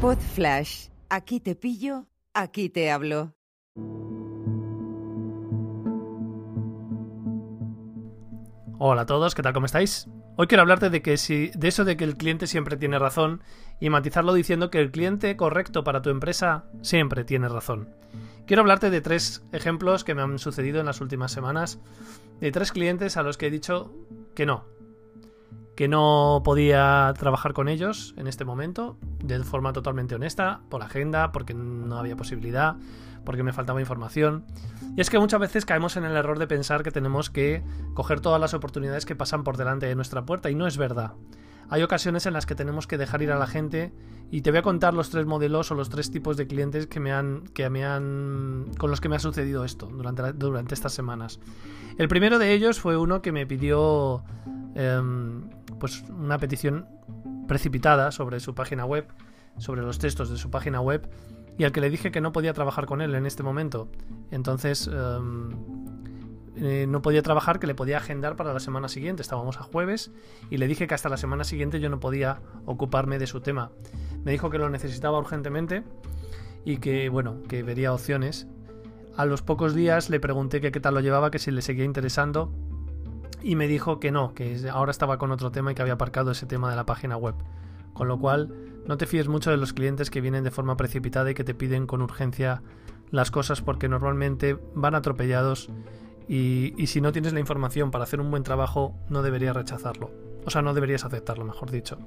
Pod Flash. Aquí te pillo, aquí te hablo. Hola a todos, ¿qué tal? ¿Cómo estáis? Hoy quiero hablarte de que si, de eso de que el cliente siempre tiene razón y matizarlo diciendo que el cliente correcto para tu empresa siempre tiene razón. Quiero hablarte de tres ejemplos que me han sucedido en las últimas semanas, de tres clientes a los que he dicho que no, que no podía trabajar con ellos en este momento de forma totalmente honesta, por agenda, porque no había posibilidad, porque me faltaba información. Y es que muchas veces caemos en el error de pensar que tenemos que coger todas las oportunidades que pasan por delante de nuestra puerta y no es verdad. Hay ocasiones en las que tenemos que dejar ir a la gente y te voy a contar los tres modelos o los tres tipos de clientes que me han, que me han, con los que me ha sucedido esto durante, durante estas semanas. El primero de ellos fue uno que me pidió em, pues una petición precipitada sobre su página web, sobre los textos de su página web y al que le dije que no podía trabajar con él en este momento. Entonces em, eh, no podía trabajar, que le podía agendar para la semana siguiente. Estábamos a jueves y le dije que hasta la semana siguiente yo no podía ocuparme de su tema. Me dijo que lo necesitaba urgentemente y que, bueno, que vería opciones. A los pocos días le pregunté que qué tal lo llevaba, que si le seguía interesando y me dijo que no, que ahora estaba con otro tema y que había aparcado ese tema de la página web. Con lo cual, no te fíes mucho de los clientes que vienen de forma precipitada y que te piden con urgencia las cosas porque normalmente van atropellados y, si no tienes la información para hacer un buen trabajo no deberías rechazarlo. O sea, no deberías aceptarlo, mejor dicho.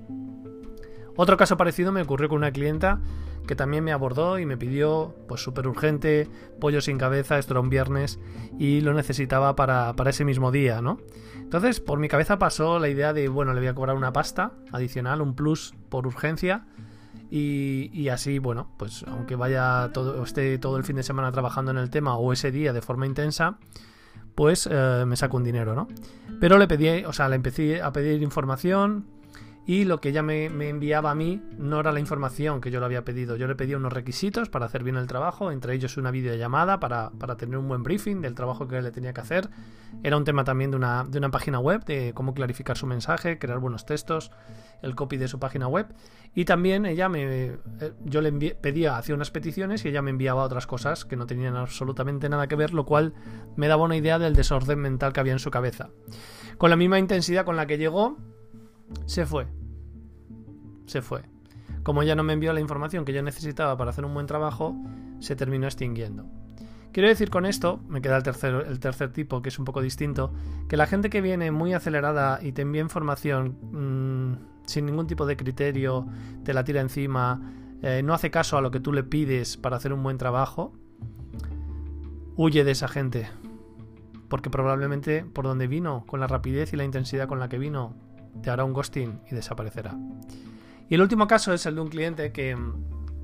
Otro caso parecido me ocurrió con una clienta que también me abordó y me pidió, pues súper urgente, pollo sin cabeza, esto era un viernes y lo necesitaba para, para, ese mismo día, ¿no? Entonces, por mi cabeza pasó la idea de, bueno, le voy a cobrar una pasta adicional, un plus por urgencia. Y, y así, bueno, pues aunque vaya todo, esté todo el fin de semana trabajando en el tema o ese día de forma intensa, pues me saco un dinero, ¿no? Pero le pedí, o sea, le empecé a pedir información, y lo que ella me, enviaba a mí no era la información que yo le había pedido. Yo le pedía unos requisitos para hacer bien el trabajo, entre ellos una videollamada para, para tener un buen briefing del trabajo que le tenía que hacer. Era un tema también de una, de una página web, de cómo clarificar su mensaje, crear buenos textos, el copy de su página web. Y también ella me. Eh, yo le pedía, hacía unas peticiones y ella me enviaba otras cosas que no tenían absolutamente nada que ver, lo cual me daba una idea del desorden mental que había en su cabeza. Con la misma intensidad con la que llegó, se fue. Se fue. Como ya no me envió la información que yo necesitaba para hacer un buen trabajo, se terminó extinguiendo. Quiero decir con esto, me queda el tercer, tipo, que es un poco distinto, que la gente que viene muy acelerada y te envía información mmm, sin ningún tipo de criterio, te la tira encima, eh, no hace caso a lo que tú le pides para hacer un buen trabajo, huye de esa gente. Porque probablemente por donde vino, con la rapidez y la intensidad con la que vino, te hará un ghosting y desaparecerá. Y el último caso es el de un cliente que,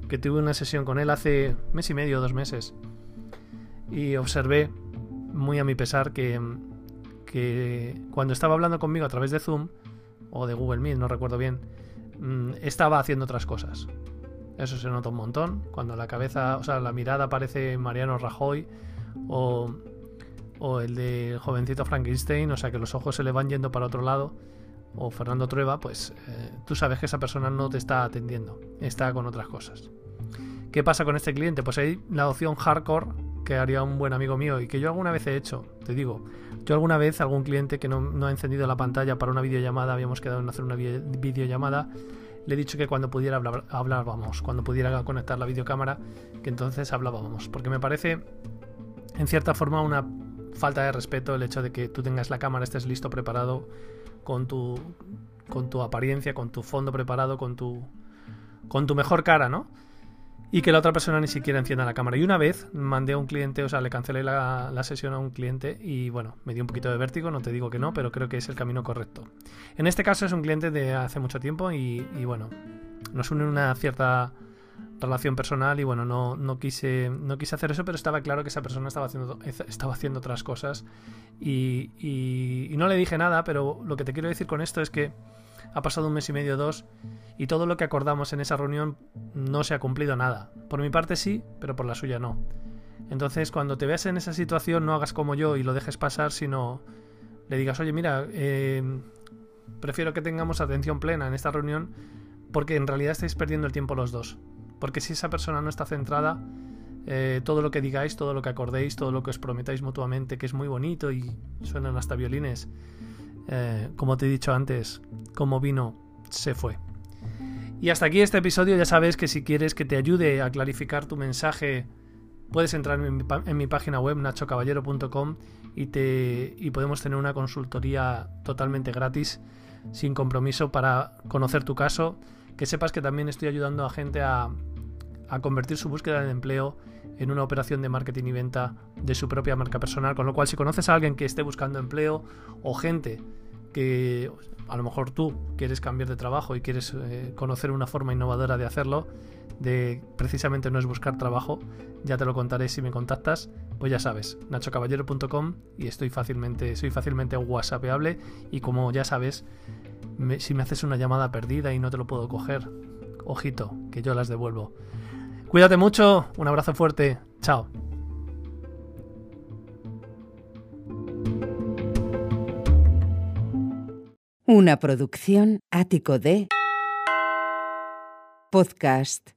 que tuve una sesión con él hace mes y medio, dos meses. Y observé, muy a mi pesar, que, que cuando estaba hablando conmigo a través de Zoom, o de Google Meet, no recuerdo bien, mm, estaba haciendo otras cosas. Eso se nota un montón. Cuando la cabeza, o sea, la mirada parece Mariano Rajoy o, o el de jovencito Frankenstein, o sea, que los ojos se le van yendo para otro lado o Fernando Trueba, pues eh, tú sabes que esa persona no te está atendiendo, está con otras cosas. ¿Qué pasa con este cliente? Pues hay la opción hardcore que haría un buen amigo mío y que yo alguna vez he hecho, te digo. Yo alguna vez, algún cliente que no, ha encendido la pantalla para una videollamada, habíamos quedado en hacer una videollamada, le he dicho que cuando pudiera hablar, hablábamos, cuando pudiera conectar la videocámara, que entonces hablábamos. Porque me parece, en cierta forma, una falta de respeto el hecho de que tú tengas la cámara, estés listo, preparado con tu, con tu apariencia, con tu fondo preparado, con tu, con tu mejor cara, ¿no? Y que la otra persona ni siquiera encienda la cámara. Y una vez mandé a un cliente, o sea, le cancelé la, la, sesión a un cliente y bueno, me dio un poquito de vértigo, no te digo que no, pero creo que es el camino correcto. En este caso es un cliente de hace mucho tiempo y, y bueno, nos une una cierta relación personal y bueno, no, no, quise, no quise hacer eso, pero estaba claro que esa persona estaba haciendo, estaba haciendo otras cosas y, no le dije nada, pero lo que te quiero decir con esto es que ha pasado un mes y medio, dos, y todo lo que acordamos en esa reunión no se ha cumplido nada. Por mi parte sí, pero por la suya no. Entonces, cuando te veas en esa situación, no hagas como yo y lo dejes pasar, sino le digas, oye, mira, eh, prefiero que tengamos atención plena en esta reunión porque en realidad estáis perdiendo el tiempo los dos. Porque si esa persona no está centrada, eh, todo lo que digáis, todo lo que acordéis, todo lo que os prometáis mutuamente, que es muy bonito y suenan hasta violines, eh, como te he dicho antes, como vino, se fue. Y hasta aquí este episodio, ya sabes que si quieres que te ayude a clarificar tu mensaje, puedes entrar en mi, página web nachocaballero.com y, y podemos tener una consultoría totalmente gratis, sin compromiso, para conocer tu caso. Que sepas que también estoy ayudando a gente a, a convertir su búsqueda de empleo en una operación de marketing y venta de su propia marca personal. Con lo cual, si conoces a alguien que esté buscando empleo o gente que a lo mejor tú quieres cambiar de trabajo y quieres eh, conocer una forma innovadora de hacerlo, de precisamente no es buscar trabajo, ya te lo contaré si me contactas, pues ya sabes, nachocaballero.com y estoy fácilmente, soy fácilmente whatsappeable y como ya sabes, si me haces una llamada perdida y no te lo puedo coger, ojito, que yo las devuelvo. Cuídate mucho, un abrazo fuerte, chao. Una producción ático de podcast